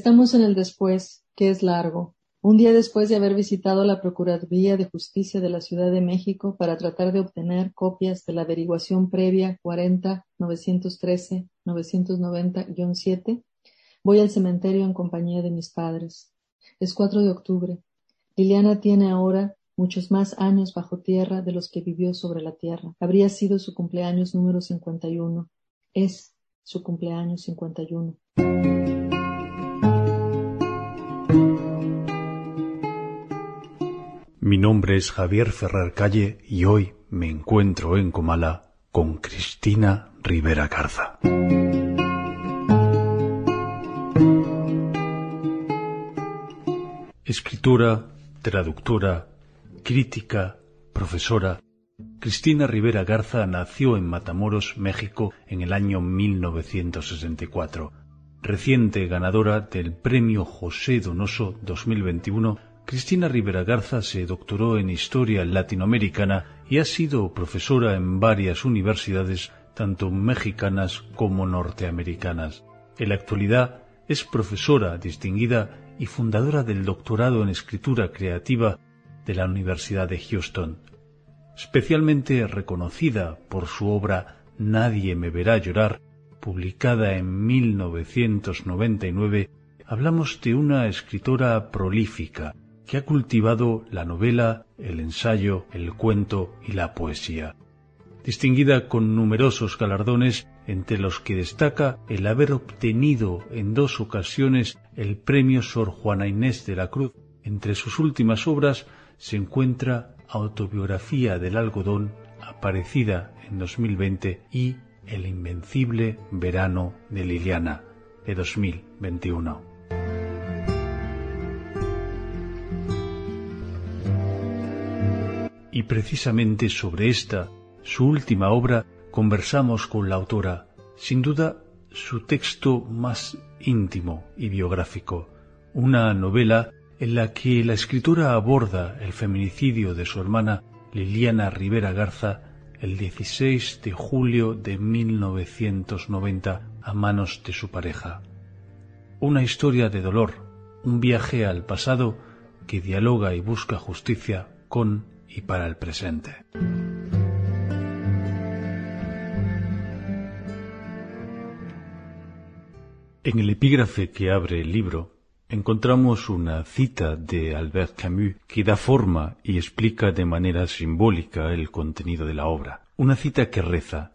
Estamos en el después, que es largo. Un día después de haber visitado la Procuraduría de Justicia de la Ciudad de México para tratar de obtener copias de la averiguación previa 40-913-990-7, voy al cementerio en compañía de mis padres. Es 4 de octubre. Liliana tiene ahora muchos más años bajo tierra de los que vivió sobre la tierra. Habría sido su cumpleaños número 51. Es su cumpleaños 51. Mi nombre es Javier Ferrer Calle y hoy me encuentro en Comala con Cristina Rivera Garza. Escritora, traductora, crítica, profesora, Cristina Rivera Garza nació en Matamoros, México, en el año 1964. Reciente ganadora del Premio José Donoso 2021, Cristina Rivera Garza se doctoró en Historia Latinoamericana y ha sido profesora en varias universidades, tanto mexicanas como norteamericanas. En la actualidad es profesora distinguida y fundadora del doctorado en Escritura Creativa de la Universidad de Houston. Especialmente reconocida por su obra Nadie me verá llorar, publicada en 1999, hablamos de una escritora prolífica que ha cultivado la novela, el ensayo, el cuento y la poesía. Distinguida con numerosos galardones, entre los que destaca el haber obtenido en dos ocasiones el premio Sor Juana Inés de la Cruz. Entre sus últimas obras se encuentra Autobiografía del algodón, aparecida en 2020, y El invencible verano de Liliana, de 2021. Y precisamente sobre esta, su última obra, conversamos con la autora, sin duda su texto más íntimo y biográfico, una novela en la que la escritora aborda el feminicidio de su hermana Liliana Rivera Garza el 16 de julio de 1990 a manos de su pareja. Una historia de dolor, un viaje al pasado que dialoga y busca justicia con y para el presente. En el epígrafe que abre el libro encontramos una cita de Albert Camus que da forma y explica de manera simbólica el contenido de la obra. Una cita que reza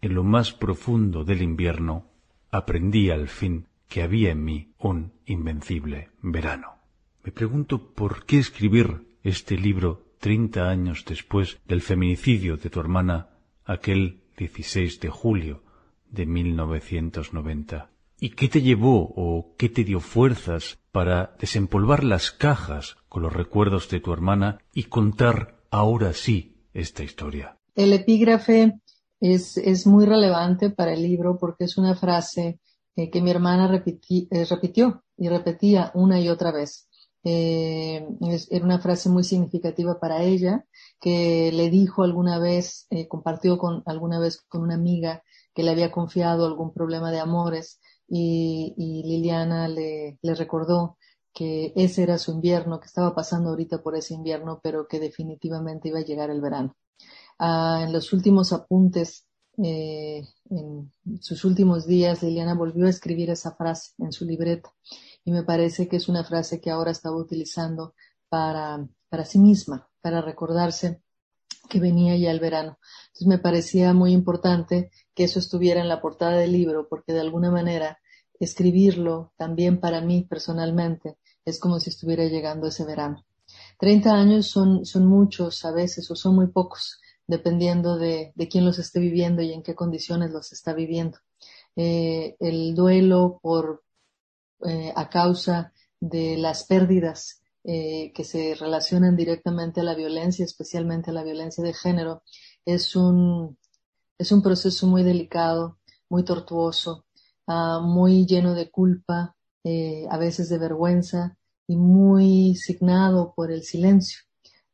En lo más profundo del invierno aprendí al fin que había en mí un invencible verano. Me pregunto por qué escribir este libro treinta años después del feminicidio de tu hermana aquel 16 de julio de 1990. ¿Y qué te llevó o qué te dio fuerzas para desempolvar las cajas con los recuerdos de tu hermana y contar ahora sí esta historia? El epígrafe es, es muy relevante para el libro porque es una frase eh, que mi hermana eh, repitió y repetía una y otra vez. Eh, era una frase muy significativa para ella que le dijo alguna vez, compartió con alguna vez con una amiga que le había confiado algún problema de amores y, Liliana le, le, recordó que ese era su invierno, que estaba pasando ahorita por ese invierno, pero que definitivamente iba a llegar el verano. Ah, en los últimos apuntes, eh, en sus últimos días, Liliana volvió a escribir esa frase en su libreta y me parece que es una frase que ahora estaba utilizando para, para sí misma, para recordarse que venía ya el verano. Entonces me parecía muy importante que eso estuviera en la portada del libro, porque de alguna manera escribirlo también para mí personalmente es como si estuviera llegando ese verano. Treinta años son, son muchos a veces o son muy pocos, dependiendo de, de quién los esté viviendo y en qué condiciones los está viviendo. Eh, el duelo por, eh, a causa de las pérdidas eh, que se relacionan directamente a la violencia, especialmente a la violencia de género, es un, es un proceso muy delicado, muy tortuoso, uh, muy lleno de culpa, eh, a veces de vergüenza y muy signado por el silencio.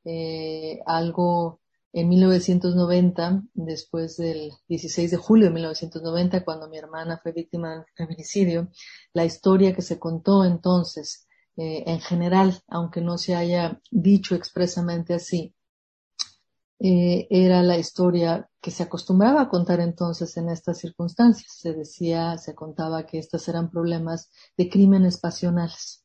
Eh, algo en 1990, después del 16 de julio de 1990, cuando mi hermana fue víctima del feminicidio, la historia que se contó entonces, eh, en general, aunque no se haya dicho expresamente así, eh, era la historia que se acostumbraba a contar entonces en estas circunstancias. Se decía, se contaba que estos eran problemas de crímenes pasionales.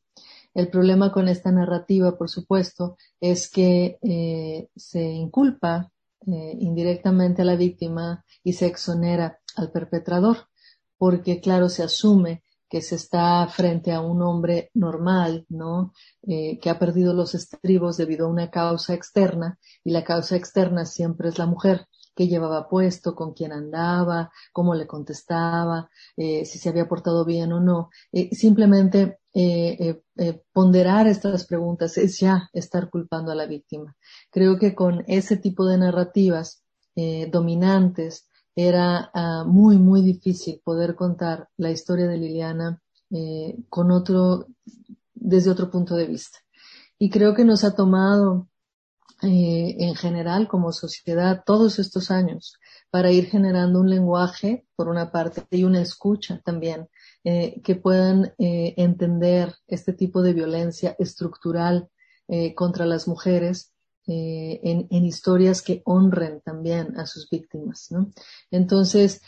El problema con esta narrativa, por supuesto, es que eh, se inculpa eh, indirectamente a la víctima y se exonera al perpetrador, porque claro, se asume que se está frente a un hombre normal, ¿no? Eh, que ha perdido los estribos debido a una causa externa y la causa externa siempre es la mujer qué llevaba puesto, con quién andaba, cómo le contestaba, eh, si se había portado bien o no. Eh, simplemente eh, ponderar estas preguntas es ya estar culpando a la víctima. Creo que con ese tipo de narrativas dominantes era ah, muy, muy difícil poder contar la historia de Liliana con otro, desde otro punto de vista. Y creo que nos ha tomado eh, en general como sociedad todos estos años para ir generando un lenguaje, por una parte, y una escucha también, eh, que puedan eh, entender este tipo de violencia estructural contra las mujeres en, historias que honren también a sus víctimas. ¿no? Entonces,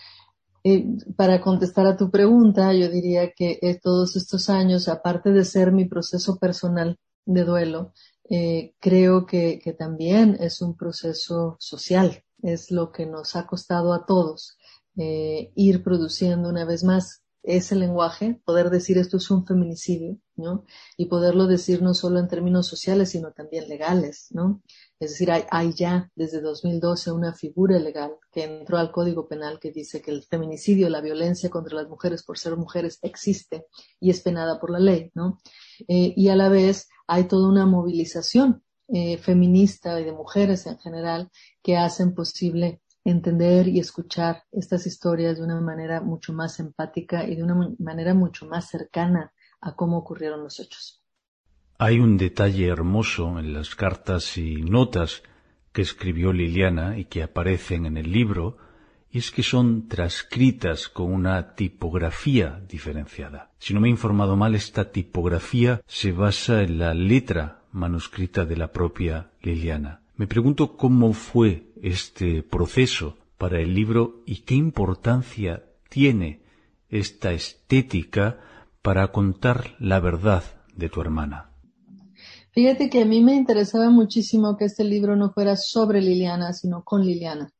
para contestar a tu pregunta, yo diría que todos estos años, aparte de ser mi proceso personal de duelo, eh, creo que, que, también es un proceso social, es lo que nos ha costado a todos eh, ir produciendo una vez más ese lenguaje, poder decir esto es un feminicidio, ¿no? Y poderlo decir no solo en términos sociales, sino también legales, ¿no? Es decir, hay, hay, ya desde 2012 una figura legal que entró al Código Penal que dice que el feminicidio, la violencia contra las mujeres por ser mujeres existe y es penada por la ley, ¿no? Eh, y a la vez hay toda una movilización eh, feminista y de mujeres en general que hacen posible entender y escuchar estas historias de una manera mucho más empática y de una manera mucho más cercana a cómo ocurrieron los hechos. Hay un detalle hermoso en las cartas y notas que escribió Liliana y que aparecen en el libro, y es que son transcritas con una tipografía diferenciada. Si no me he informado mal, esta tipografía se basa en la letra manuscrita de la propia Liliana. Me pregunto cómo fue este proceso para el libro y qué importancia tiene esta estética para contar la verdad de tu hermana. Fíjate que a mí me interesaba muchísimo que este libro no fuera sobre Liliana, sino con Liliana.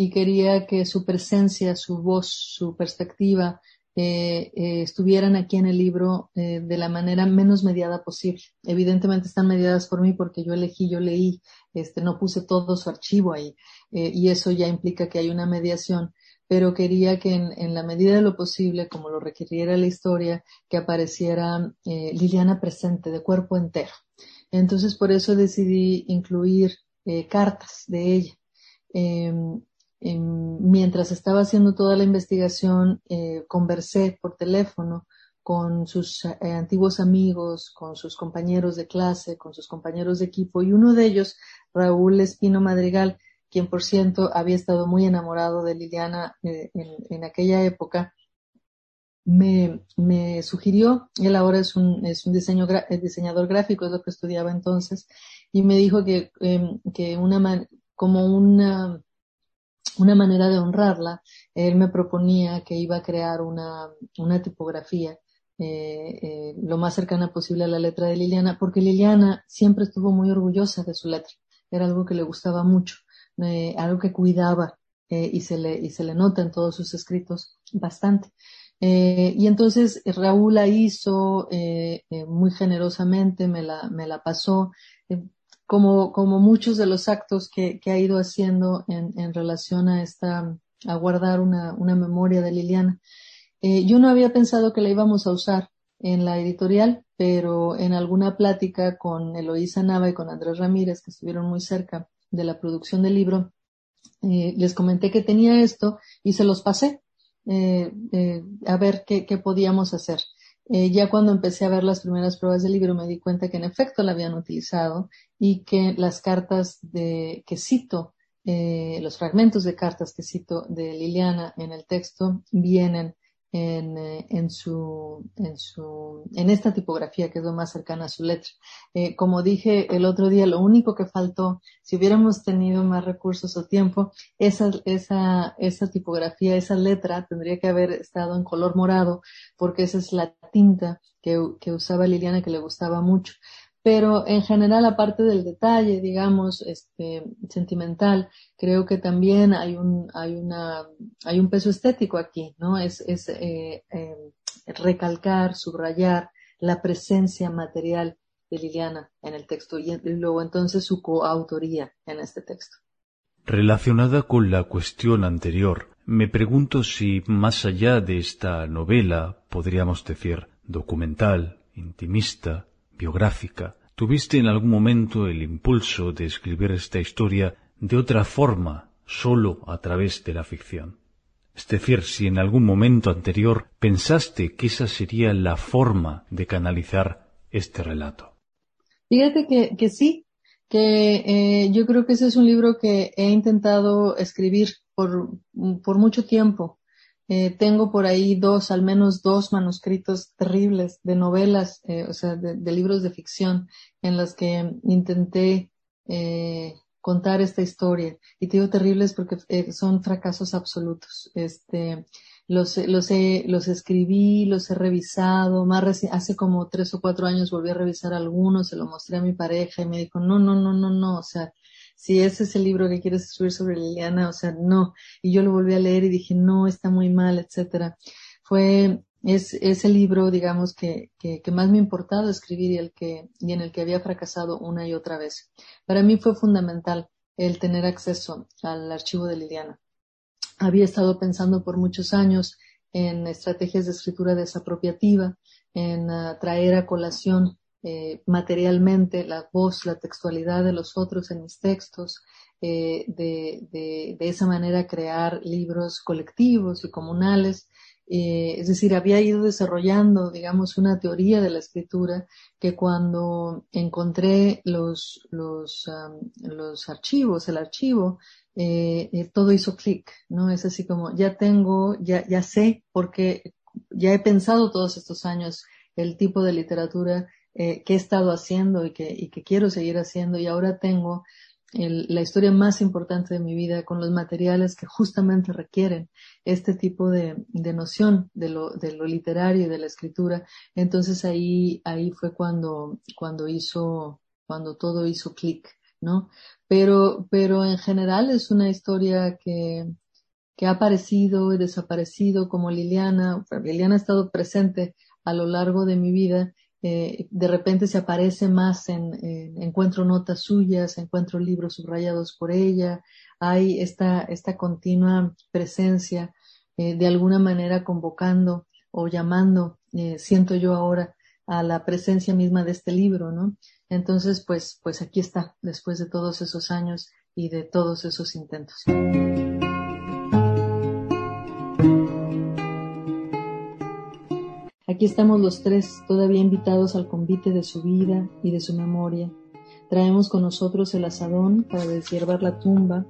Y quería que su presencia, su voz, su perspectiva, eh, eh, estuvieran aquí en el libro eh, de la manera menos mediada posible. Evidentemente están mediadas por mí porque yo elegí, yo leí, este, no puse todo su archivo ahí y eso ya implica que hay una mediación, pero quería que en, en, la medida de lo posible, como lo requiriera la historia, que apareciera Liliana presente de cuerpo entero. Entonces por eso decidí incluir cartas de ella. Em, mientras estaba haciendo toda la investigación, eh, conversé por teléfono con sus eh, antiguos amigos, con sus compañeros de clase, con sus compañeros de equipo, y uno de ellos, Raúl Espino Madrigal, quien por cierto había estado muy enamorado de Liliana eh, en, aquella época, me, me, sugirió, él ahora es un, es un diseño, diseñador gráfico, es lo que estudiaba entonces, y me dijo que, em, que una, como una, una manera de honrarla, él me proponía que iba a crear una, una tipografía eh, eh, lo más cercana posible a la letra de Liliana, porque Liliana siempre estuvo muy orgullosa de su letra. Era algo que le gustaba mucho, eh, algo que cuidaba eh, y, se le, y se le nota en todos sus escritos bastante. Y entonces Raúl la hizo muy generosamente, me la, me la pasó como, muchos de los actos que, ha ido haciendo en, en, relación a esta, a guardar una, memoria de Liliana. Eh, yo no había pensado que la íbamos a usar en la editorial, pero en alguna plática con Eloísa Nava y con Andrés Ramírez, que estuvieron muy cerca de la producción del libro, eh, les comenté que tenía esto y se los pasé eh, a ver qué podíamos hacer. Eh, ya cuando empecé a ver las primeras pruebas del libro me di cuenta que en efecto la habían utilizado y que las cartas de, que cito eh, los fragmentos de cartas que cito de Liliana en el texto vienen en, eh, en, su, en, su, en esta tipografía que es lo más cercana a su letra. Eh, como dije el otro día, lo único que faltó, si hubiéramos tenido más recursos o tiempo, esa, esa, esa tipografía, esa letra tendría que haber estado en color morado, porque esa es la tinta que, que usaba Liliana que le gustaba mucho pero en general, aparte del detalle, digamos, este, sentimental, creo que también hay un, hay una, hay un peso estético aquí, ¿no? Es, es eh, eh, recalcar, subrayar la presencia material de Liliana en el texto y, luego entonces su coautoría en este texto. Relacionada con la cuestión anterior, me pregunto si más allá de esta novela, podríamos decir, documental, intimista, biográfica, ¿tuviste en algún momento el impulso de escribir esta historia de otra forma, solo a través de la ficción? Es decir, si en algún momento anterior pensaste que esa sería la forma de canalizar este relato. Fíjate que, que sí, que eh, yo creo que ese es un libro que he intentado escribir por, por mucho tiempo. Eh, tengo por ahí dos, al menos dos manuscritos terribles de novelas, eh, o sea, de, libros de ficción en las que intenté eh, contar esta historia. Y te digo terribles porque son fracasos absolutos. Este, los, los, he, los escribí, los he revisado, más hace como tres o cuatro años volví a revisar algunos, se lo mostré a mi pareja y me dijo, no, no, no, no, no, o sea, si ese es el libro que quieres escribir sobre Liliana, o sea, no. Y yo lo volví a leer y dije, no, está muy mal, etcétera. Fue es ese libro, digamos, que, que, que, más me ha importado escribir y, el que, y en el que había fracasado una y otra vez. Para mí fue fundamental el tener acceso al archivo de Liliana. Había estado pensando por muchos años en estrategias de escritura desapropiativa, en uh, traer a colación eh, materialmente la voz, la textualidad de los otros en mis textos, eh, de, de, de, esa manera crear libros colectivos y comunales. Eh, es decir, había ido desarrollando, digamos, una teoría de la escritura que cuando encontré los, los, los archivos, el archivo, todo hizo clic, ¿no? Es así como, ya tengo, ya, ya sé, porque ya he pensado todos estos años el tipo de literatura eh, que he estado haciendo y que, y que quiero seguir haciendo y ahora tengo la historia más importante de mi vida con los materiales que justamente requieren este tipo de, de noción de lo, de lo literario y de la escritura. Entonces ahí, ahí fue cuando, cuando hizo, cuando todo hizo clic, ¿no? Pero, pero en general es una historia que, que ha aparecido y desaparecido como Liliana. Liliana ha estado presente a lo largo de mi vida eh, de repente se aparece más en, encuentro notas suyas, encuentro libros subrayados por ella, hay esta, esta continua presencia eh, de alguna manera convocando o llamando, eh, siento yo ahora, a la presencia misma de este libro, ¿no? Entonces, pues, pues aquí está, después de todos esos años y de todos esos intentos. Aquí estamos los tres, todavía invitados al convite de su vida y de su memoria. Traemos con nosotros el asadón para deshiervar la tumba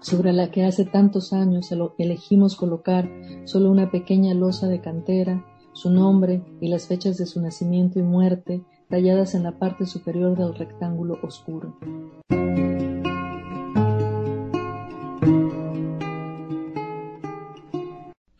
sobre la que hace tantos años elegimos colocar solo una pequeña losa de cantera, su nombre y las fechas de su nacimiento y muerte talladas en la parte superior del rectángulo oscuro.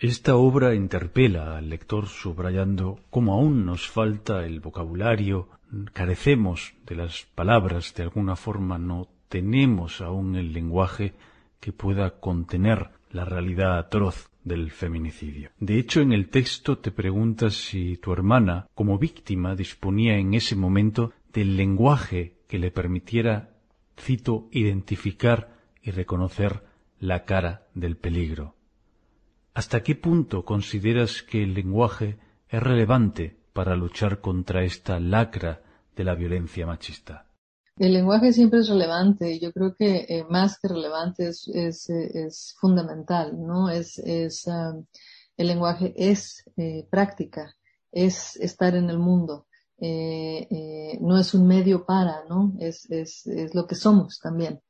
Esta obra interpela al lector subrayando cómo aún nos falta el vocabulario, carecemos de las palabras, de alguna forma no tenemos aún el lenguaje que pueda contener la realidad atroz del feminicidio. De hecho, en el texto te preguntas si tu hermana, como víctima, disponía en ese momento del lenguaje que le permitiera, cito, identificar y reconocer la cara del peligro. ¿Hasta qué punto consideras que el lenguaje es relevante para luchar contra esta lacra de la violencia machista? El lenguaje siempre es relevante yo creo que eh, más que relevante es, es fundamental, ¿no? Es, um, el lenguaje es eh, práctica, es estar en el mundo, eh, no es un medio para, ¿no? Es, es, es lo que somos también.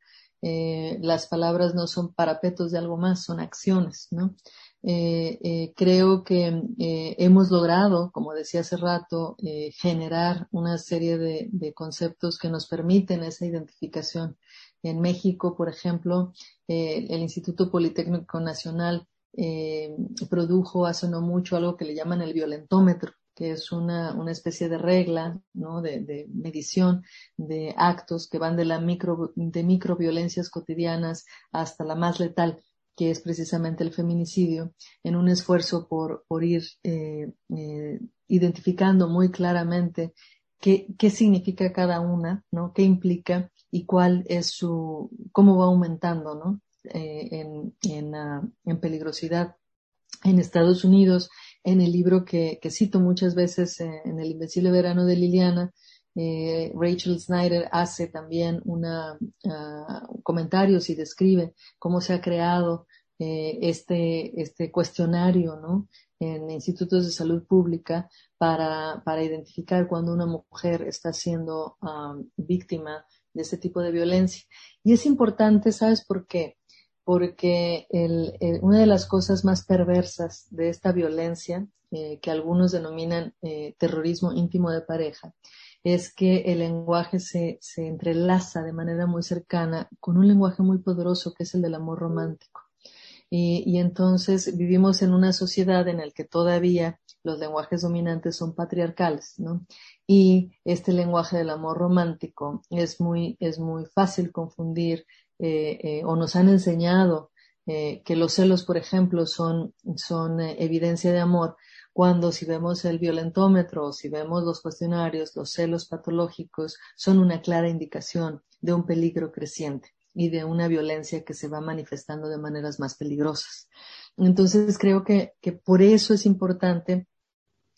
eh, las palabras no son parapetos de algo más, son acciones, ¿no? Eh, eh, creo que hemos logrado, como decía hace rato, generar una serie de, conceptos que nos permiten esa identificación. En México, por ejemplo, el Instituto Politécnico Nacional produjo hace no mucho algo que le llaman el violentómetro, que es una, una especie de regla ¿no? de, de, medición de actos que van de la micro, de microviolencias cotidianas hasta la más letal, que es precisamente el feminicidio, en un esfuerzo por, por ir eh, eh, identificando muy claramente qué, qué significa cada una, ¿no? qué implica y cuál es su, cómo va aumentando ¿no? Eh, en, en, uh, en peligrosidad. En Estados Unidos, en el libro que, cito muchas veces en El Invencible Verano de Liliana, eh, Rachel Snyder hace también una, uh, comentarios y describe cómo se ha creado eh, este, este cuestionario ¿no? en institutos de salud pública para, para identificar cuando una mujer está siendo um, víctima de este tipo de violencia. Y es importante, ¿sabes por qué? porque una de las cosas más perversas de esta violencia, eh, que algunos denominan terrorismo íntimo de pareja, es que el lenguaje se, entrelaza de manera muy cercana con un lenguaje muy poderoso que es el del amor romántico. Y, entonces vivimos en una sociedad en la que todavía los lenguajes dominantes son patriarcales, ¿no? Y este lenguaje del amor romántico es muy, es muy fácil confundir eh, eh, o nos han enseñado eh, que los celos, por ejemplo, son, son evidencia de amor, cuando si vemos el violentómetro si vemos los cuestionarios, los celos patológicos son una clara indicación de un peligro creciente y de una violencia que se va manifestando de maneras más peligrosas. Entonces creo que, que por eso es importante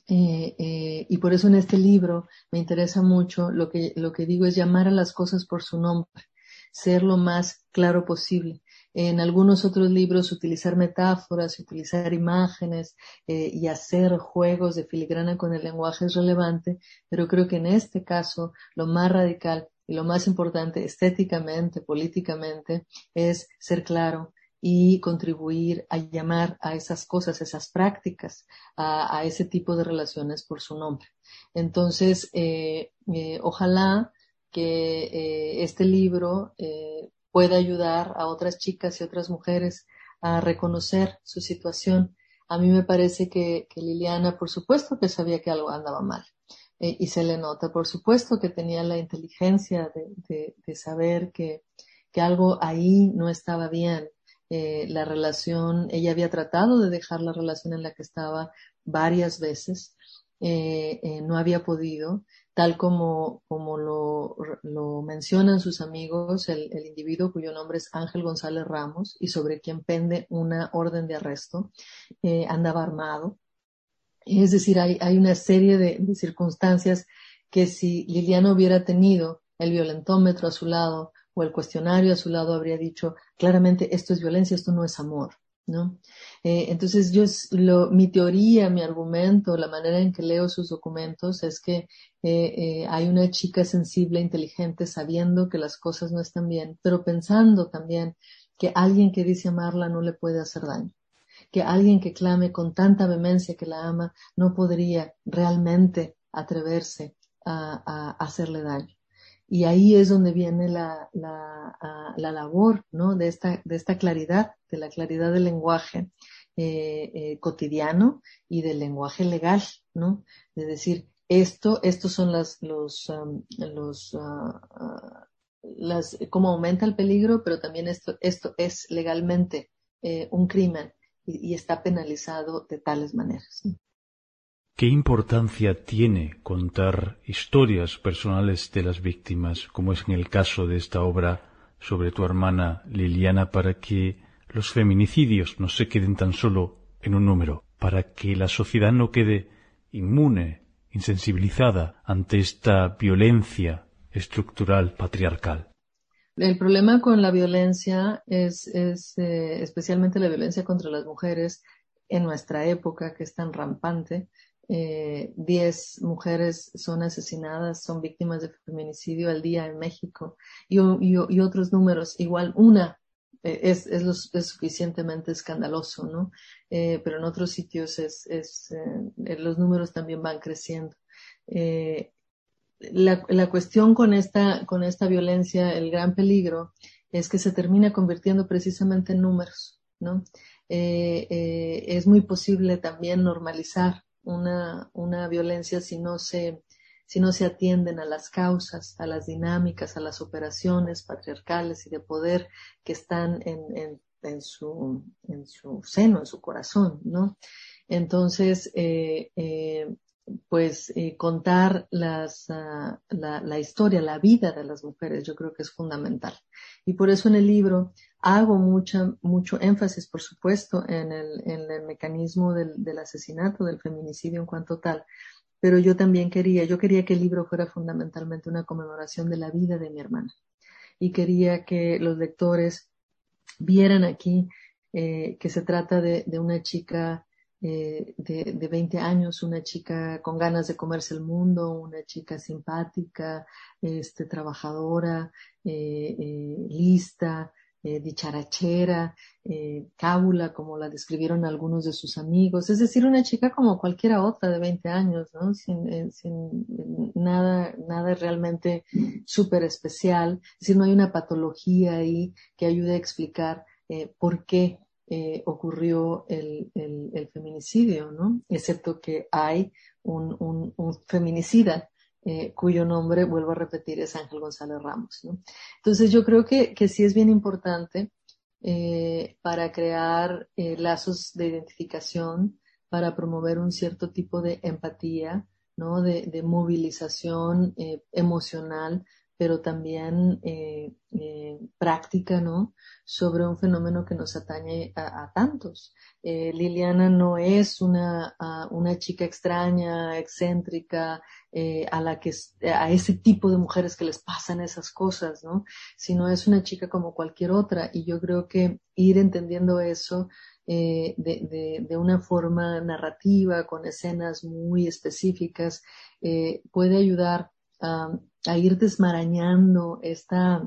y por eso en este libro me interesa mucho lo que, lo que digo es llamar a las cosas por su nombre ser lo más claro posible. En algunos otros libros utilizar metáforas, utilizar imágenes eh, y hacer juegos de filigrana con el lenguaje es relevante, pero creo que en este caso lo más radical y lo más importante estéticamente, políticamente, es ser claro y contribuir a llamar a esas cosas, esas prácticas, a, ese tipo de relaciones por su nombre. Entonces, eh, eh, ojalá que eh, este libro eh, pueda ayudar a otras chicas y otras mujeres a reconocer su situación. A mí me parece que, Liliana, por supuesto que sabía que algo andaba mal. Eh, y se le nota, por supuesto que tenía la inteligencia de, saber que, algo ahí no estaba bien. la relación, ella había tratado de dejar la relación en la que estaba varias veces, no había podido tal como, como lo, lo, mencionan sus amigos, el, el, individuo cuyo nombre es Ángel González Ramos y sobre quien pende una orden de arresto, eh, andaba armado. Es decir, hay, hay una serie de, de, circunstancias que si Liliana hubiera tenido el violentómetro a su lado o el cuestionario a su lado, habría dicho claramente esto es violencia, esto no es amor. ¿No? Eh, entonces yo, lo, mi teoría, mi argumento, la manera en que leo sus documentos es que eh, eh, hay una chica sensible, inteligente, sabiendo que las cosas no están bien, pero pensando también que alguien que dice amarla no le puede hacer daño, que alguien que clame con tanta vehemencia que la ama no podría realmente atreverse a hacerle daño. Y ahí es donde viene la, la, ah, la labor ¿no? de, esta, de esta claridad, de la claridad del lenguaje eh, eh, cotidiano y del lenguaje legal, ¿no? Es decir, esto, estos son las, los, los, uh, las, cómo aumenta el peligro, pero también esto, esto es legalmente eh, un crimen y, está penalizado de tales maneras. ¿Qué importancia tiene contar historias personales de las víctimas, como es en el caso de esta obra sobre tu hermana Liliana, para que los feminicidios no se queden tan solo en un número, para que la sociedad no quede inmune, insensibilizada ante esta violencia estructural patriarcal? El problema con la violencia es, eh, especialmente la violencia contra las mujeres en nuestra época, que es tan rampante, 10 eh, mujeres son asesinadas, son víctimas de feminicidio al día en México y, otros números, igual una eh, es, es, suficientemente escandaloso, ¿no? Eh, pero en otros sitios es, es los números también van creciendo. La, la, cuestión con esta, con esta violencia, el gran peligro, es que se termina convirtiendo precisamente en números, ¿no? es muy posible también normalizar una, una violencia si no se si no se atienden a las causas, a las dinámicas, a las operaciones patriarcales y de poder que están en, en, en su, en su seno, en su corazón, ¿no? Entonces, eh, eh, pues eh, contar las, uh, la, la, historia, la vida de las mujeres, yo creo que es fundamental. Y por eso en el libro hago mucha, mucho énfasis, por supuesto, en el, en el mecanismo del, del asesinato, del feminicidio en cuanto tal. Pero yo también quería, yo quería que el libro fuera fundamentalmente una conmemoración de la vida de mi hermana. Y quería que los lectores vieran aquí eh, que se trata de, de una chica eh, de, de 20 años, una chica con ganas de comerse el mundo, una chica simpática, este, trabajadora, eh, eh, lista, eh, dicharachera, cábula, como la describieron algunos de sus amigos, es decir, una chica como cualquiera otra de 20 años, ¿no? Sin, sin nada, nada realmente súper especial, es decir, no hay una patología ahí que ayude a explicar por qué eh, ocurrió el, el, el, feminicidio, ¿no? Excepto que hay un, un, un feminicida eh, cuyo nombre, vuelvo a repetir, es Ángel González Ramos, ¿no? Entonces yo creo que, que sí es bien importante eh, para crear eh, lazos de identificación, para promover un cierto tipo de empatía, ¿no? De, de movilización eh, emocional pero también eh, eh, práctica, ¿no? Sobre un fenómeno que nos atañe a, a tantos. Eh, Liliana no es una, una chica extraña, excéntrica, eh, a la que, a ese tipo de mujeres que les pasan esas cosas, ¿no? Sino es una chica como cualquier otra. Y yo creo que ir entendiendo eso eh, de, de, de, una forma narrativa, con escenas muy específicas, eh, puede ayudar a, a ir desmarañando esta,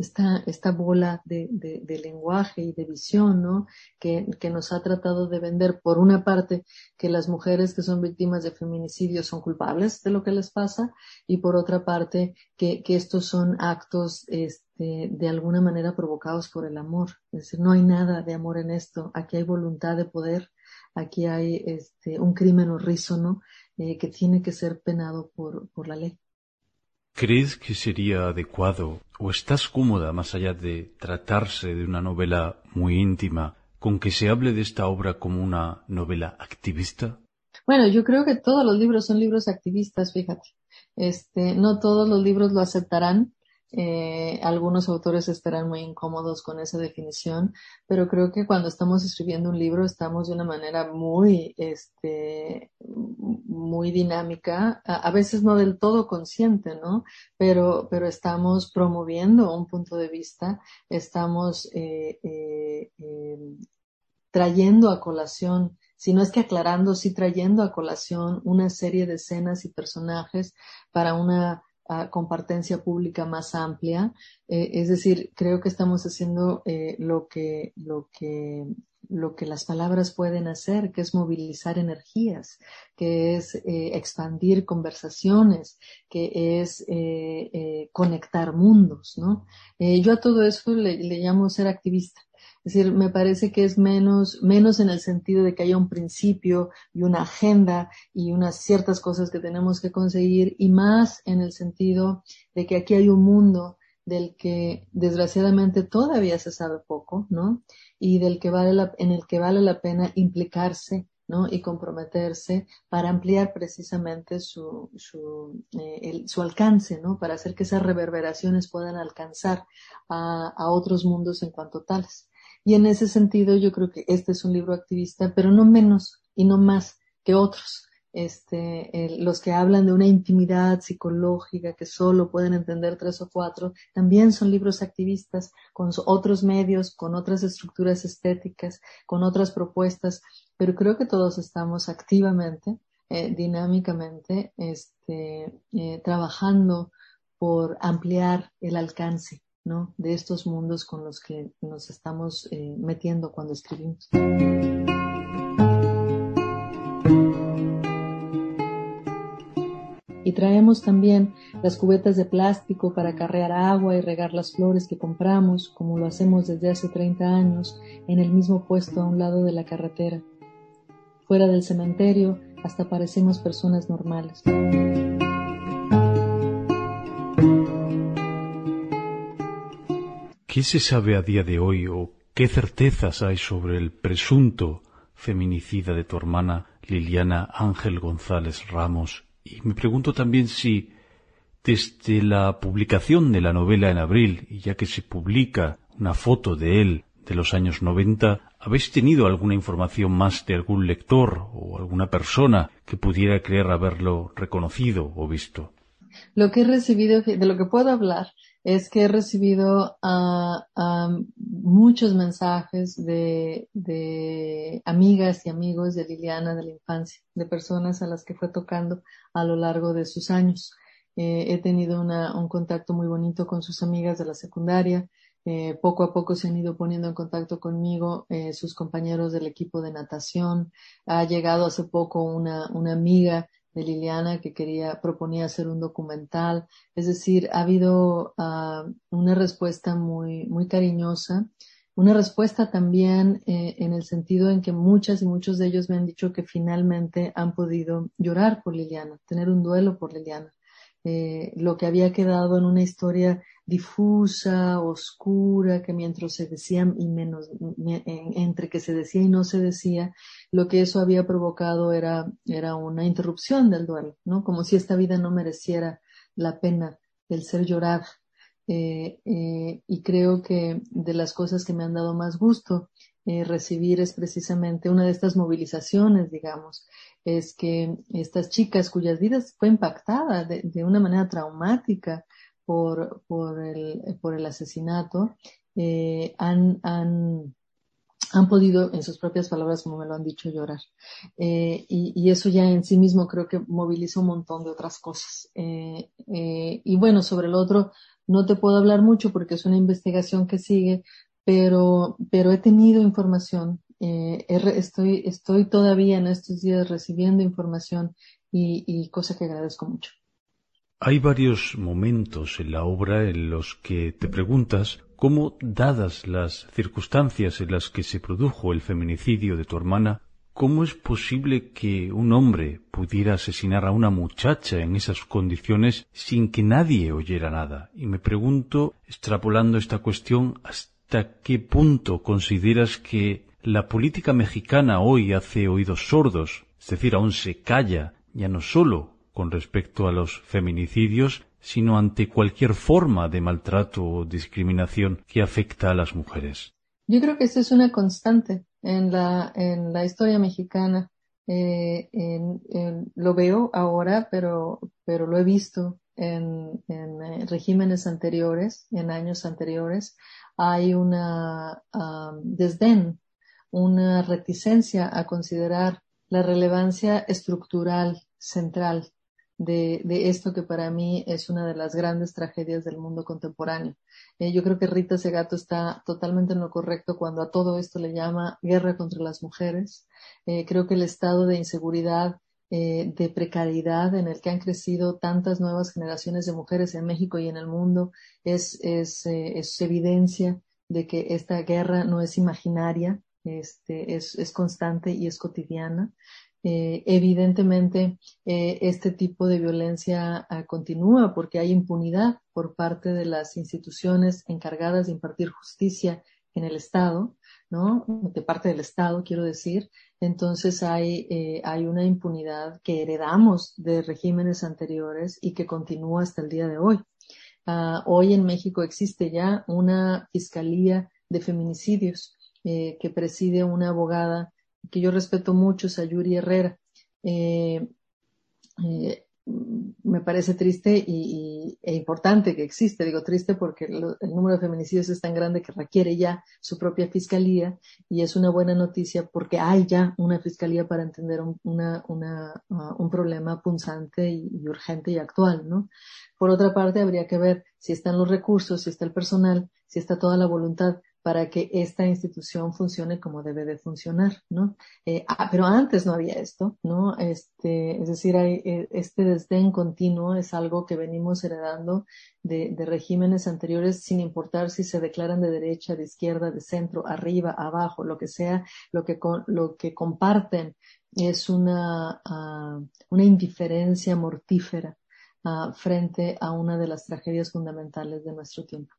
esta, esta bola de, de, de, lenguaje y de visión, ¿no? Que, que, nos ha tratado de vender, por una parte, que las mujeres que son víctimas de feminicidio son culpables de lo que les pasa, y por otra parte, que, que estos son actos este, de alguna manera provocados por el amor. Es decir, no hay nada de amor en esto. Aquí hay voluntad de poder, aquí hay este, un crimen horrísono eh, que tiene que ser penado por, por la ley. ¿Crees que sería adecuado o estás cómoda, más allá de tratarse de una novela muy íntima, con que se hable de esta obra como una novela activista? Bueno, yo creo que todos los libros son libros activistas, fíjate. Este, no todos los libros lo aceptarán, eh, algunos autores estarán muy incómodos con esa definición, pero creo que cuando estamos escribiendo un libro estamos de una manera muy, este, muy dinámica, a, veces no del todo consciente, ¿no? Pero, pero estamos promoviendo un punto de vista, estamos eh, eh, em, trayendo a colación si no es que aclarando, sí trayendo a colación una serie de escenas y personajes para una compartencia pública más amplia. Eh, es decir, creo que estamos haciendo eh, lo que, lo que, lo que las palabras pueden hacer, que es movilizar energías, que es eh, expandir conversaciones, que es eh, conectar mundos, ¿no? Yo a todo eso le llamo ser activista. Es decir, me parece que es menos, menos en el sentido de que haya un principio y una agenda y unas ciertas cosas que tenemos que conseguir y más en el sentido de que aquí hay un mundo del que desgraciadamente todavía se sabe poco, ¿no? Y del que vale la, en el que vale la pena implicarse, ¿no? Y comprometerse para ampliar precisamente su, su, eh, el, su alcance, ¿no? Para hacer que esas reverberaciones puedan alcanzar a, a otros mundos en cuanto tales. Y en ese sentido yo creo que este es un libro activista, pero no menos y no más que otros. Este, los que hablan de una intimidad psicológica que solo pueden entender tres o cuatro, también son libros activistas con otros medios, con otras estructuras estéticas, con otras propuestas, pero creo que todos estamos activamente, eh, dinámicamente, este, eh, trabajando por ampliar el alcance ¿no? de estos mundos con los que nos estamos eh, metiendo cuando escribimos. Y traemos también las cubetas de plástico para carrear agua y regar las flores que compramos, como lo hacemos desde hace 30 años, en el mismo puesto a un lado de la carretera. Fuera del cementerio, hasta parecemos personas normales. ¿Qué se sabe a día de hoy o qué certezas hay sobre el presunto feminicida de tu hermana Liliana Ángel González Ramos? Y me pregunto también si desde la publicación de la novela en abril, y ya que se publica una foto de él de los años 90, ¿habéis tenido alguna información más de algún lector o alguna persona que pudiera creer haberlo reconocido o visto? Lo que he recibido, de lo que puedo hablar, es que he recibido ah, ah, muchos mensajes de, amigas y amigos de Liliana de la infancia, de personas a las que fue tocando a lo largo de sus años. Eh, he tenido un contacto muy bonito con sus amigas de la secundaria. Eh, poco a poco se han ido poniendo en contacto conmigo eh, sus compañeros del equipo de natación. Ha llegado hace poco una, una amiga de Liliana que quería, proponía hacer un documental. Es decir, ha habido ah, una respuesta muy, muy cariñosa, una respuesta también eh, en el sentido en que muchas y muchos de ellos me han dicho que finalmente han podido llorar por Liliana, tener un duelo por Liliana. Eh, lo que había quedado en una historia difusa, oscura, que mientras se decía y menos, entre que se decía y no se decía, lo que eso había provocado era, era una interrupción del duelo, ¿no? Como si esta vida no mereciera la pena del ser llorada. Eh, eh, y creo que de las cosas que me han dado más gusto eh, recibir es precisamente una de estas movilizaciones, digamos, es que estas chicas cuyas vidas fue impactada de, una manera traumática por, por, el, por el asesinato, eh, han, han, han podido, en sus propias palabras, como me lo han dicho, llorar. Eh, y, y, eso ya en sí mismo creo que moviliza un montón de otras cosas. Eh, y bueno, sobre el otro, no te puedo hablar mucho porque es una investigación que sigue, pero, pero he tenido información. Eh, estoy, estoy todavía en estos días recibiendo información y, y cosa que agradezco mucho. Hay varios momentos en la obra en los que te preguntas cómo, dadas las circunstancias en las que se produjo el feminicidio de tu hermana, ¿cómo es posible que un hombre pudiera asesinar a una muchacha en esas condiciones sin que nadie oyera nada? Y me pregunto, extrapolando esta cuestión, ¿hasta qué punto consideras que la política mexicana hoy hace oídos sordos? Es decir, aún se calla, ya no solo con respecto a los feminicidios, sino ante cualquier forma de maltrato o discriminación que afecta a las mujeres. Yo creo que esto es una constante en la, en la historia mexicana. Eh, lo veo ahora, pero, pero lo he visto en, en eh, regímenes anteriores, en años anteriores. Hay una desdén, una reticencia a considerar la relevancia estructural central de, esto que para mí es una de las grandes tragedias del mundo contemporáneo. Eh, yo creo que Rita Segato está totalmente en lo correcto cuando a todo esto le llama guerra contra las mujeres. Eh, creo que el estado de inseguridad, eh, de precariedad en el que han crecido tantas nuevas generaciones de mujeres en México y en el mundo es, es, es evidencia de que esta guerra no es imaginaria, este, es, es constante y es cotidiana. Eh, evidentemente eh, este tipo de violencia ah, continúa porque hay impunidad por parte de las instituciones encargadas de impartir justicia en el Estado, ¿no? De parte del Estado, quiero decir. Entonces hay, eh, hay una impunidad que heredamos de regímenes anteriores y que continúa hasta el día de hoy. Ah, hoy en México existe ya una fiscalía de feminicidios que preside una abogada que yo respeto mucho, Sayuri Herrera. Eh, eh, me parece triste y, e importante que existe. Digo triste porque el número de feminicidios es tan grande que requiere ya su propia fiscalía y es una buena noticia porque hay ya una fiscalía para entender un, uh, un problema punzante y, y, urgente y actual, ¿no? Por otra parte, habría que ver si están los recursos, si está el personal, si está toda la voluntad para que esta institución funcione como debe de funcionar, ¿no? Eh, ah, pero antes no había esto, ¿no? Este, es decir, hay, eh, este desdén continuo es algo que venimos heredando de, regímenes anteriores sin importar si se declaran de derecha, de izquierda, de centro, arriba, abajo, lo que sea, lo que, con, lo que comparten es una, uh, una indiferencia mortífera uh, frente a una de las tragedias fundamentales de nuestro tiempo.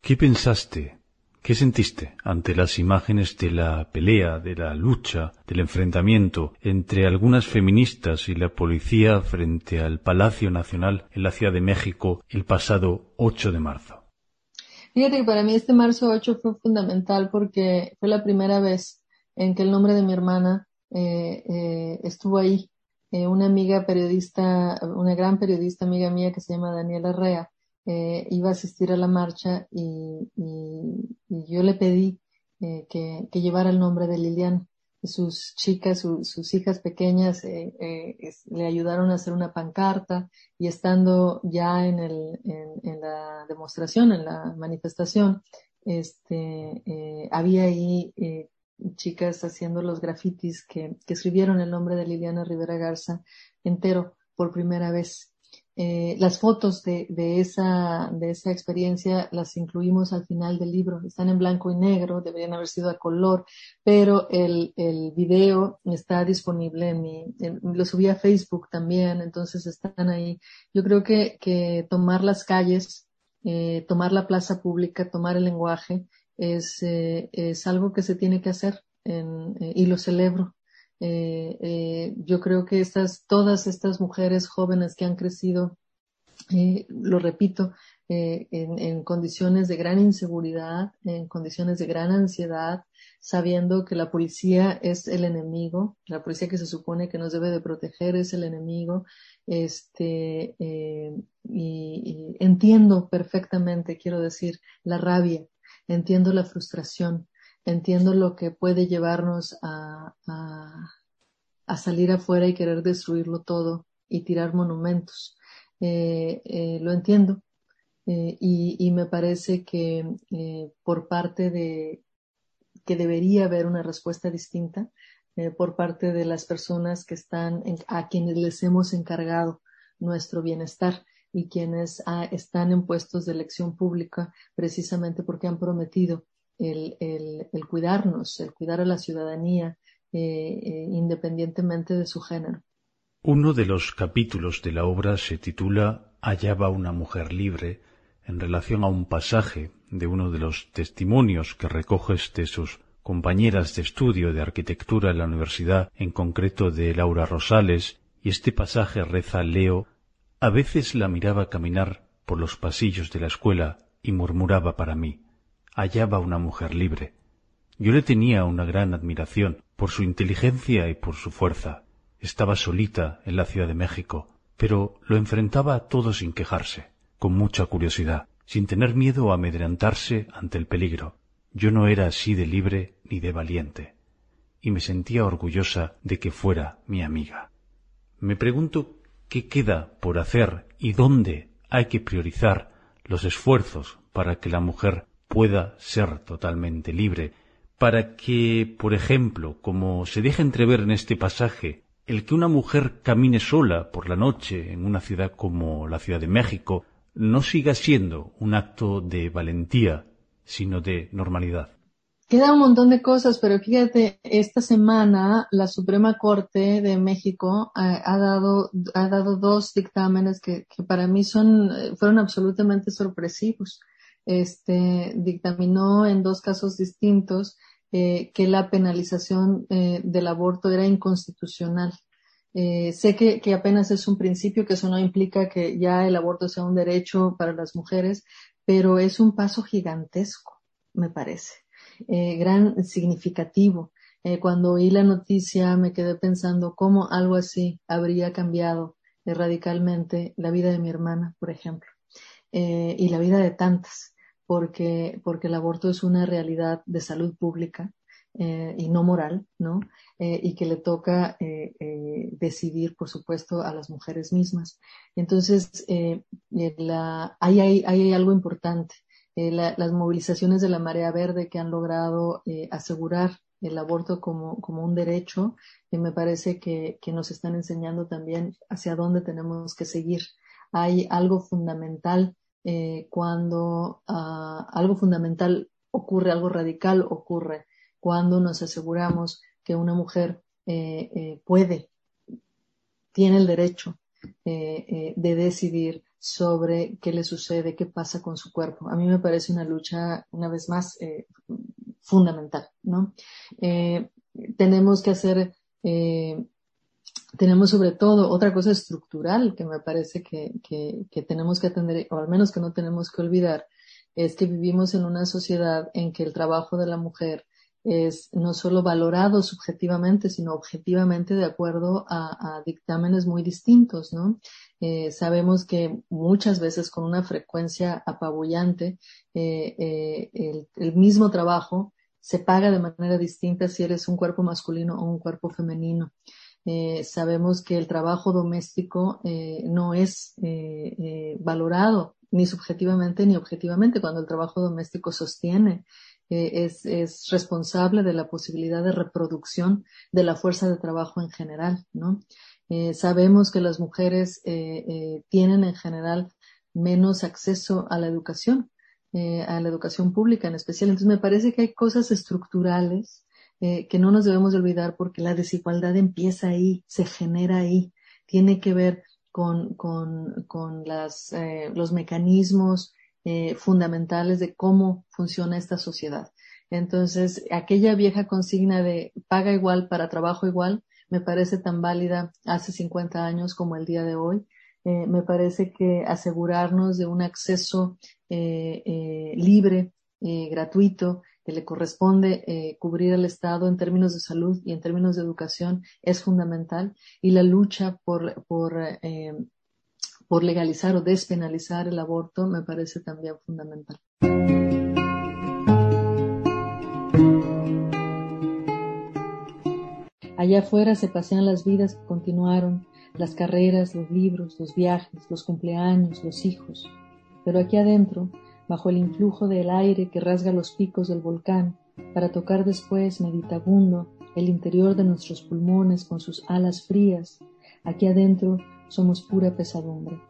¿Qué pensaste ¿Qué sentiste ante las imágenes de la pelea, de la lucha, del enfrentamiento entre algunas feministas y la policía frente al Palacio Nacional en la Ciudad de México el pasado 8 de marzo? Fíjate que para mí este marzo 8 fue fundamental porque fue la primera vez en que el nombre de mi hermana eh, eh, estuvo ahí. Eh, una amiga periodista, una gran periodista amiga mía que se llama Daniela Rea, eh, iba a asistir a la marcha y, y, y yo le pedí eh, que, que, llevara el nombre de Liliana. Sus chicas, su, sus hijas pequeñas eh, eh, es, le ayudaron a hacer una pancarta y estando ya en, el, en, en la demostración, en la manifestación, este, eh, había ahí eh, chicas haciendo los grafitis que, que escribieron el nombre de Liliana Rivera Garza entero por primera vez eh, las fotos de, de, esa, de esa experiencia las incluimos al final del libro. Están en blanco y negro, deberían haber sido a color, pero el, el video está disponible en mi, lo subí a Facebook también, entonces están ahí. Yo creo que, que tomar las calles, eh, tomar la plaza pública, tomar el lenguaje, es, eh, es algo que se tiene que hacer en, eh, y lo celebro. Eh, eh, yo creo que estas, todas estas mujeres jóvenes que han crecido, eh, lo repito, en, condiciones de gran inseguridad, en condiciones de gran ansiedad, sabiendo que la policía es el enemigo, la policía que se supone que nos debe de proteger es el enemigo, este, y entiendo perfectamente, quiero decir, la rabia, entiendo la frustración, entiendo lo que puede llevarnos a, a, a, salir afuera y querer destruirlo todo y tirar monumentos. Eh, eh, lo entiendo eh, y, y, me parece que por parte de que debería haber una respuesta distinta por parte de las personas que están en, a quienes les hemos encargado nuestro bienestar y quienes ah, están en puestos de elección pública precisamente porque han prometido el, el, el cuidarnos, el cuidar a la ciudadanía, eh, eh, independientemente de su género. Uno de los capítulos de la obra se titula Allá va una mujer libre, en relación a un pasaje de uno de los testimonios que recoges de sus compañeras de estudio de arquitectura en la universidad, en concreto de Laura Rosales, y este pasaje reza Leo, a veces la miraba caminar por los pasillos de la escuela y murmuraba para mí, allá va una mujer libre. Yo le tenía una gran admiración por su inteligencia y por su fuerza. Estaba solita en la Ciudad de México, pero lo enfrentaba todo sin quejarse, con mucha curiosidad, sin tener miedo a amedrentarse ante el peligro. Yo no era así de libre ni de valiente, y me sentía orgullosa de que fuera mi amiga. Me pregunto qué queda por hacer y dónde hay que priorizar los esfuerzos para que la mujer pueda ser totalmente libre, para que, por ejemplo, como se deja entrever en este pasaje, el que una mujer camine sola por la noche en una ciudad como la Ciudad de México no siga siendo un acto de valentía, sino de normalidad. Queda un montón de cosas, pero fíjate, esta semana la Suprema Corte de México ha, eh, ha dado, ha dado dos dictámenes que, que para mí son, eh, fueron absolutamente sorpresivos este, dictaminó en dos casos distintos eh, que la penalización eh, del aborto era inconstitucional. Eh, sé que, apenas es un principio, que eso no implica que ya el aborto sea un derecho para las mujeres, pero es un paso gigantesco, me parece, gran, significativo. Cuando oí la noticia me quedé pensando cómo algo así habría cambiado radicalmente la vida de mi hermana, por ejemplo, y la vida de tantas, porque, porque el aborto es una realidad de salud pública eh, y no moral, ¿no? Eh, y que le toca eh, decidir, por supuesto, a las mujeres mismas. Entonces, la, ahí, hay, hay, algo importante. las movilizaciones de la marea verde que han logrado asegurar el aborto como, como un derecho, me parece que, que, nos están enseñando también hacia dónde tenemos que seguir. Hay algo fundamental cuando uh, algo fundamental ocurre, algo radical ocurre cuando nos aseguramos que una mujer eh, eh, puede, tiene el derecho eh, de decidir sobre qué le sucede, qué pasa con su cuerpo. A mí me parece una lucha, una vez más, fundamental, ¿no? tenemos que hacer, tenemos sobre todo otra cosa estructural que me parece que, que tenemos que atender, o al menos que no tenemos que olvidar, es que vivimos en una sociedad en que el trabajo de la mujer es no solo valorado subjetivamente, sino objetivamente de acuerdo a, dictámenes muy distintos, ¿no? Eh, sabemos que muchas veces con una frecuencia apabullante, eh, eh, el, mismo trabajo se paga de manera distinta si eres un cuerpo masculino o un cuerpo femenino. Sabemos que el trabajo doméstico no es valorado ni subjetivamente ni objetivamente cuando el trabajo doméstico sostiene es, es, responsable de la posibilidad de reproducción de la fuerza de trabajo en general, ¿no? Eh, sabemos que las mujeres eh, eh, tienen en general menos acceso a la educación, a la educación pública en especial. Entonces me parece que hay cosas estructurales que no nos debemos olvidar porque la desigualdad empieza ahí, se genera ahí, tiene que ver con, con, con las, los mecanismos eh, fundamentales de cómo funciona esta sociedad. Entonces, aquella vieja consigna de paga igual para trabajo igual me parece tan válida hace 50 años como el día de hoy. Eh, me parece que asegurarnos de un acceso eh, libre, gratuito, que le corresponde cubrir al Estado en términos de salud y en términos de educación es fundamental. Y la lucha por, por por legalizar o despenalizar el aborto me parece también fundamental. Allá afuera se pasean las vidas que continuaron, las carreras, los libros, los viajes, los cumpleaños, los hijos. Pero aquí adentro, bajo el influjo del aire que rasga los picos del volcán, para tocar después meditabundo el interior de nuestros pulmones con sus alas frías, aquí adentro somos pura pesadumbre.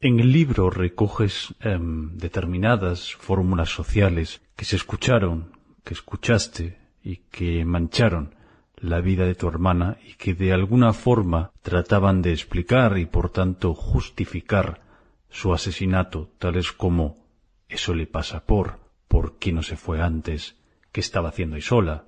En el libro recoges em, determinadas fórmulas sociales que se escucharon, que escuchaste y que mancharon la vida de tu hermana y que de alguna forma trataban de explicar y por tanto justificar su asesinato, tales como eso le pasa por, por qué no se fue antes, qué estaba haciendo ahí sola,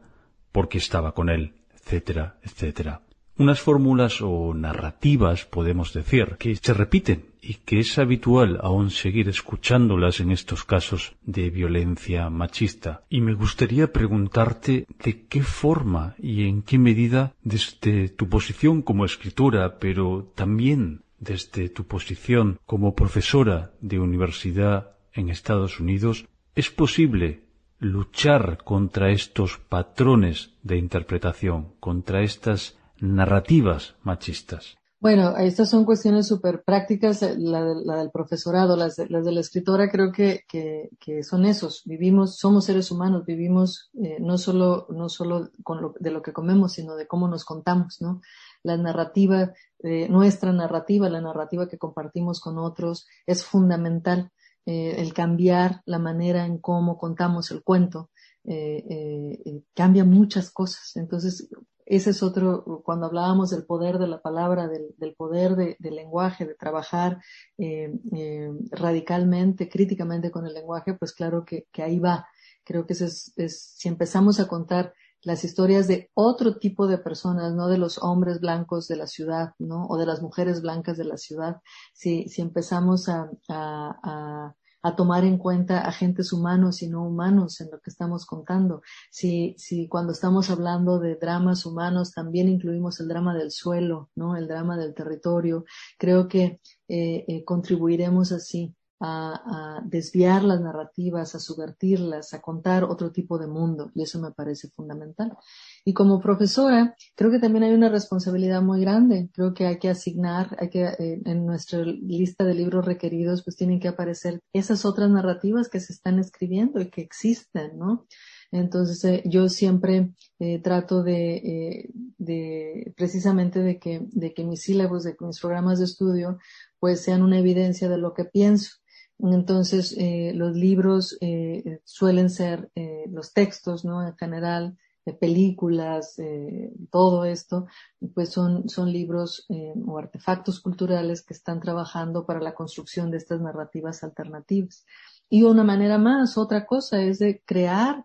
por qué estaba con él, etcétera, etcétera. Unas fórmulas o narrativas, podemos decir, que se repiten y que es habitual aún seguir escuchándolas en estos casos de violencia machista. Y me gustaría preguntarte de qué forma y en qué medida desde tu posición como escritora, pero también desde tu posición como profesora de universidad en Estados Unidos, es posible luchar contra estos patrones de interpretación, contra estas narrativas machistas. Bueno, estas son cuestiones súper prácticas, eh, la, del profesorado, las de, la escritora creo que, son esos, vivimos, somos seres humanos, vivimos eh, no solo, no solo de lo que comemos, sino de cómo nos contamos, ¿no? La narrativa, eh, nuestra narrativa, la narrativa que compartimos con otros es fundamental el cambiar la manera en cómo contamos el cuento, cambia muchas cosas. Entonces, ese es otro, cuando hablábamos del poder de la palabra, del, poder del lenguaje, de trabajar radicalmente, críticamente con el lenguaje, pues claro que, ahí va. Creo que es, si empezamos a contar las historias de otro tipo de personas, no de los hombres blancos de la ciudad, ¿no? O de las mujeres blancas de la ciudad. Si, si empezamos a, a, a tomar en cuenta agentes humanos y no humanos en lo que estamos contando. Si, si cuando estamos hablando de dramas humanos también incluimos el drama del suelo, ¿no? El drama del territorio, creo que eh, eh, contribuiremos así a, desviar las narrativas, a subvertirlas, a contar otro tipo de mundo, y eso me parece fundamental. Y como profesora, creo que también hay una responsabilidad muy grande. Creo que hay que asignar, hay que, eh, en nuestra lista de libros requeridos, pues tienen que aparecer esas otras narrativas que se están escribiendo y que existen, ¿no? Entonces, eh, yo siempre eh, trato de, de, precisamente de que, de que mis sílabos, de que mis programas de estudio, pues sean una evidencia de lo que pienso. Entonces, eh, los libros eh, suelen ser eh, los textos, ¿no? En general, películas, todo esto, pues son, son libros o artefactos culturales que están trabajando para la construcción de estas narrativas alternativas. Y una manera más, otra cosa, es de crear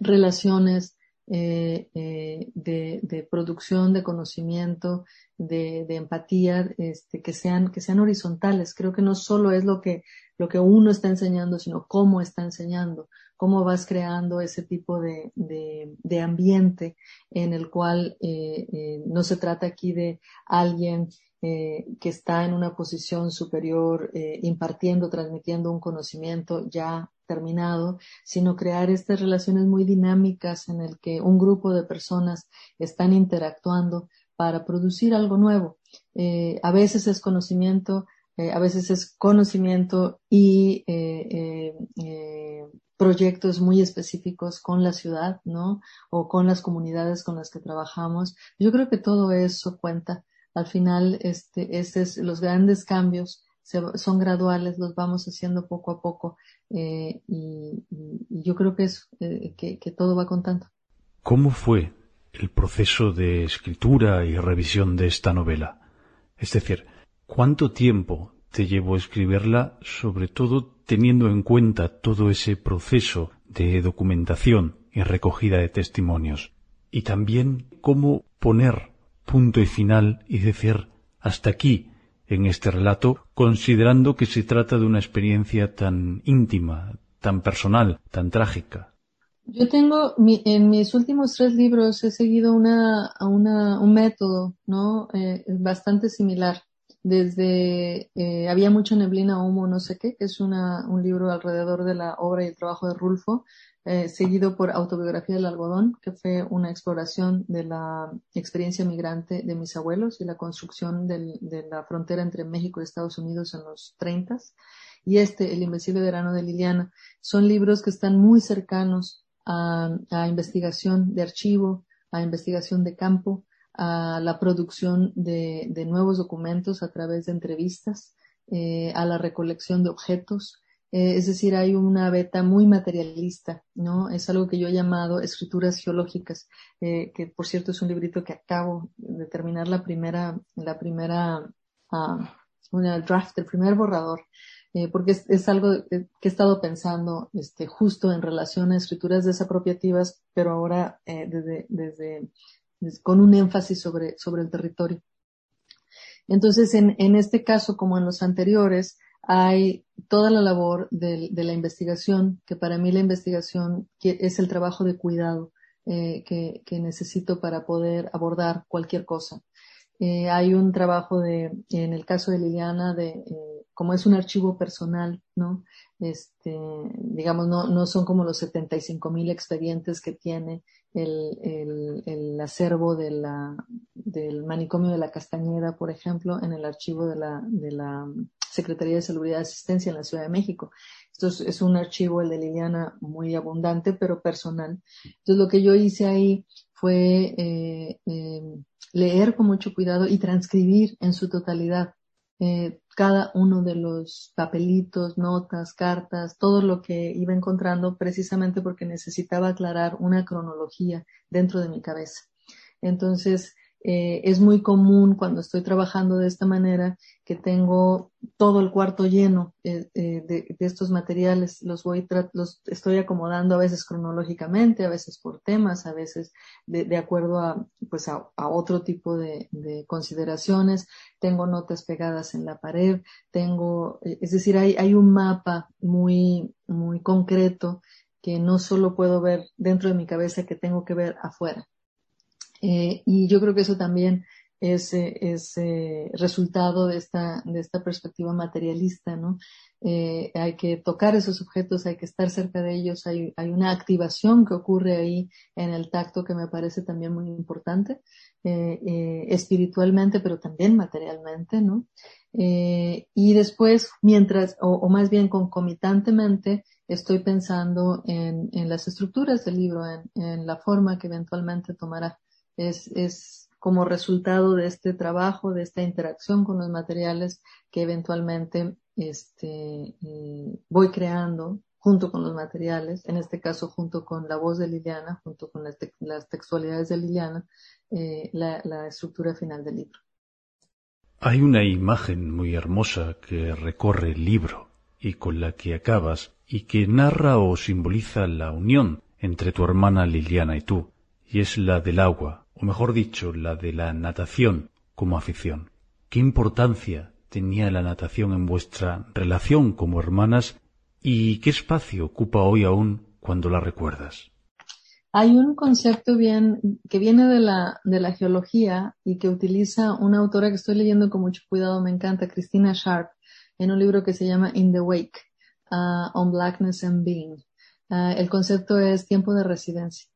relaciones eh, eh, de, producción, de conocimiento, de, de empatía, este, que sean, que sean horizontales. Creo que no solo es lo que, lo que uno está enseñando, sino cómo está enseñando, cómo vas creando ese tipo de, de, de ambiente en el cual eh, eh no se trata aquí de alguien eh, que está en una posición superior, eh, impartiendo, transmitiendo un conocimiento ya terminado, sino crear estas relaciones muy dinámicas en el que un grupo de personas están interactuando para producir algo nuevo. Eh, a veces es conocimiento, a veces es conocimiento y proyectos muy específicos con la ciudad, ¿no? O con las comunidades con las que trabajamos. Yo creo que todo eso cuenta. Al final, este, este es los grandes cambios son graduales, los vamos haciendo poco a poco eh, y, yo creo que, es, eh, que todo va contando. ¿Cómo fue el proceso de escritura y revisión de esta novela? Es decir, ¿cuánto tiempo te llevó escribirla, sobre todo teniendo en cuenta todo ese proceso de documentación y recogida de testimonios? Y también cómo poner punto y final y decir hasta aquí en este relato, considerando que se trata de una experiencia tan íntima, tan personal, tan trágica. Yo tengo, en mis últimos tres libros he seguido una, una un método, ¿no? Eh, bastante similar. Desde eh, Había mucha neblina, humo, no sé qué, que es una, un libro alrededor de la obra y el trabajo de Rulfo, eh, seguido por Autobiografía del Algodón, que fue una exploración de la experiencia migrante de mis abuelos y la construcción del, de la frontera entre México y Estados Unidos en los 30 y este, El Invencible Verano de Liliana. Son libros que están muy cercanos a, a investigación de archivo, a investigación de campo, a la producción de, de nuevos documentos a través de entrevistas, eh, a la recolección de objetos, eh, es decir, hay una beta muy materialista, ¿no? Es algo que yo he llamado escrituras geológicas, eh, que por cierto es un librito que acabo de terminar la primera, la primera, uh, una draft, el primer borrador, eh, porque es, algo que he estado pensando, este, justo en relación a escrituras desapropiativas, pero ahora eh, desde, desde, con un énfasis sobre, sobre el territorio. Entonces, en, en este caso, como en los anteriores, hay toda la labor de, la investigación, que para mí la investigación es el trabajo de cuidado eh, que, que, necesito para poder abordar cualquier cosa. Eh, hay un trabajo de, en el caso de Liliana, de, eh, como es un archivo personal, ¿no? Este, digamos, no, no son como los 75 mil expedientes que tiene el, el, el acervo de la, del manicomio de la Castañeda, por ejemplo, en el archivo de la, de la Secretaría de Salud y Asistencia en la Ciudad de México. Esto es, un archivo, el de Liliana, muy abundante, pero personal. Entonces, lo que yo hice ahí fue eh, eh, leer con mucho cuidado y transcribir en su totalidad eh, cada uno de los papelitos, notas, cartas, todo lo que iba encontrando, precisamente porque necesitaba aclarar una cronología dentro de mi cabeza. Entonces, eh, es muy común cuando estoy trabajando de esta manera que tengo todo el cuarto lleno eh, eh, de, estos materiales. Los voy, los estoy acomodando a veces cronológicamente, a veces por temas, a veces de, acuerdo a, pues a, otro tipo de, consideraciones. Tengo notas pegadas en la pared, tengo, es decir, hay, hay un mapa muy, muy concreto que no solo puedo ver dentro de mi cabeza, que tengo que ver afuera. Eh, y yo creo que eso también es, eh, es eh, resultado de esta, de esta perspectiva materialista, ¿no? Hay que tocar esos objetos, hay que estar cerca de ellos, hay, hay una activación que ocurre ahí en el tacto que me parece también muy importante, espiritualmente, pero también materialmente, ¿no? y después, mientras, o, más bien concomitantemente, estoy pensando en, en las estructuras del libro, en la forma que eventualmente tomará es, es como resultado de este trabajo, de esta interacción con los materiales que eventualmente este, eh, voy creando junto con los materiales, en este caso junto con la voz de Liliana, junto con las, textualidades de Liliana, eh, la estructura final del libro. Hay una imagen muy hermosa que recorre el libro y con la que acabas y que narra o simboliza la unión entre tu hermana Liliana y tú, y es la del agua, o mejor dicho, la de la natación como afición. ¿Qué importancia tenía la natación en vuestra relación como hermanas y qué espacio ocupa hoy aún cuando la recuerdas? Hay un concepto bien que viene de la, geología y que utiliza una autora que estoy leyendo con mucho cuidado, me encanta, Christina Sharp, en un libro que se llama In the Wake, uh, on Blackness and Being. Uh, el concepto es tiempo de residencia.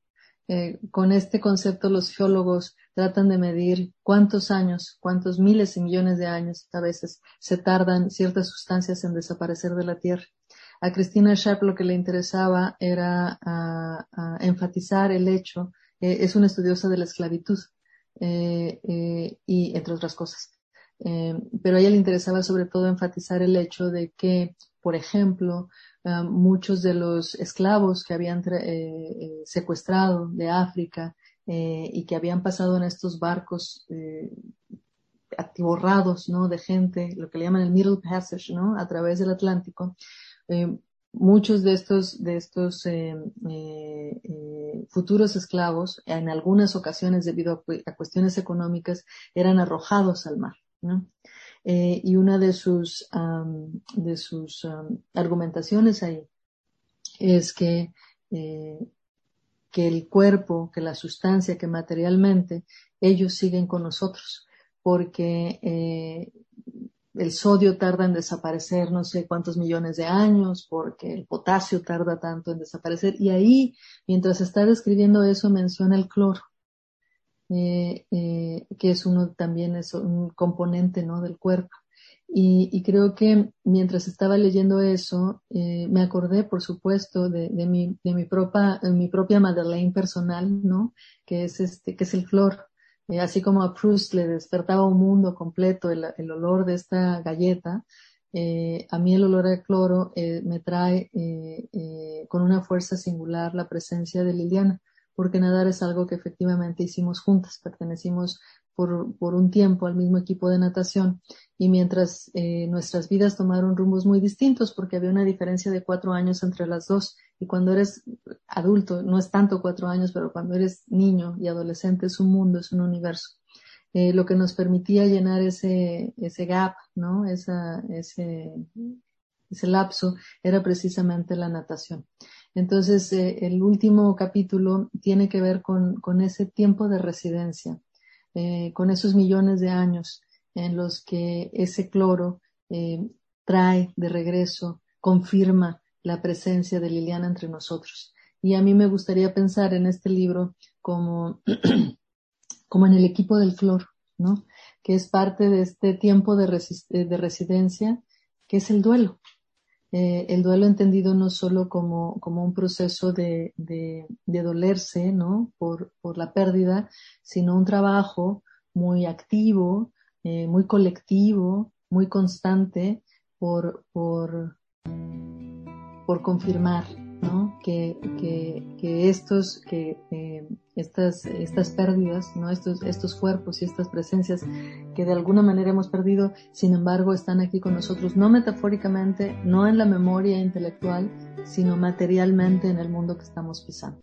Eh, con este concepto los geólogos tratan de medir cuántos años, cuántos miles y millones de años a veces se tardan ciertas sustancias en desaparecer de la Tierra. A Cristina Sharp lo que le interesaba era enfatizar el hecho, eh, es una estudiosa de la esclavitud eh, y entre otras cosas. pero a ella le interesaba sobre todo enfatizar el hecho de que, por ejemplo, Ah, muchos de los esclavos que habían eh, eh, secuestrado de África eh, y que habían pasado en estos barcos atiborrados ¿no? de gente, lo que le llaman el Middle Passage, ¿no? a través del Atlántico, muchos de estos, de estos futuros esclavos, en algunas ocasiones debido a, a, cuestiones económicas, eran arrojados al mar. ¿no? Eh, y una de sus, de sus argumentaciones ahí es que, eh, que el cuerpo, que la sustancia, que materialmente ellos siguen con nosotros, porque eh, el sodio tarda en desaparecer no sé cuántos millones de años, porque el potasio tarda tanto en desaparecer. Y ahí, mientras está describiendo eso, menciona el cloro. Eh, eh, que es uno también es un componente ¿no? del cuerpo. Y, creo que mientras estaba leyendo eso, eh, me acordé, por supuesto, de, de, mi, de mi, propia, mi propia Madeleine personal, ¿no? Que es este, que es el flor. Así como a Proust le despertaba un mundo completo el, olor de esta galleta, a mí el olor a cloro me trae con una fuerza singular la presencia de Liliana porque nadar es algo que efectivamente hicimos juntas, pertenecimos por, por un tiempo al mismo equipo de natación y mientras eh, nuestras vidas tomaron rumbos muy distintos porque había una diferencia de cuatro años entre las dos y cuando eres adulto, no es tanto cuatro años, pero cuando eres niño y adolescente es un mundo, es un universo. Eh, lo que nos permitía llenar ese, ese gap, ¿no? Esa, ese, ese lapso era precisamente la natación. Entonces, eh, el último capítulo tiene que ver con, con ese tiempo de residencia, eh, con esos millones de años en los que ese cloro eh, trae de regreso, confirma la presencia de Liliana entre nosotros. Y a mí me gustaría pensar en este libro como, como en el equipo del flor, ¿no? Que es parte de este tiempo de, de residencia, que es el duelo. Eh, el duelo entendido no solo como, como un proceso de, de, dolerse, ¿no? Por, por, la pérdida, sino un trabajo muy activo, eh, muy colectivo, muy constante por, por, por confirmar, ¿no? Que, estos, que eh, estas, estas pérdidas, ¿no? Estos, estos cuerpos y estas presencias que de alguna manera hemos perdido, sin embargo, están aquí con nosotros, no metafóricamente, no en la memoria intelectual, sino materialmente en el mundo que estamos pisando.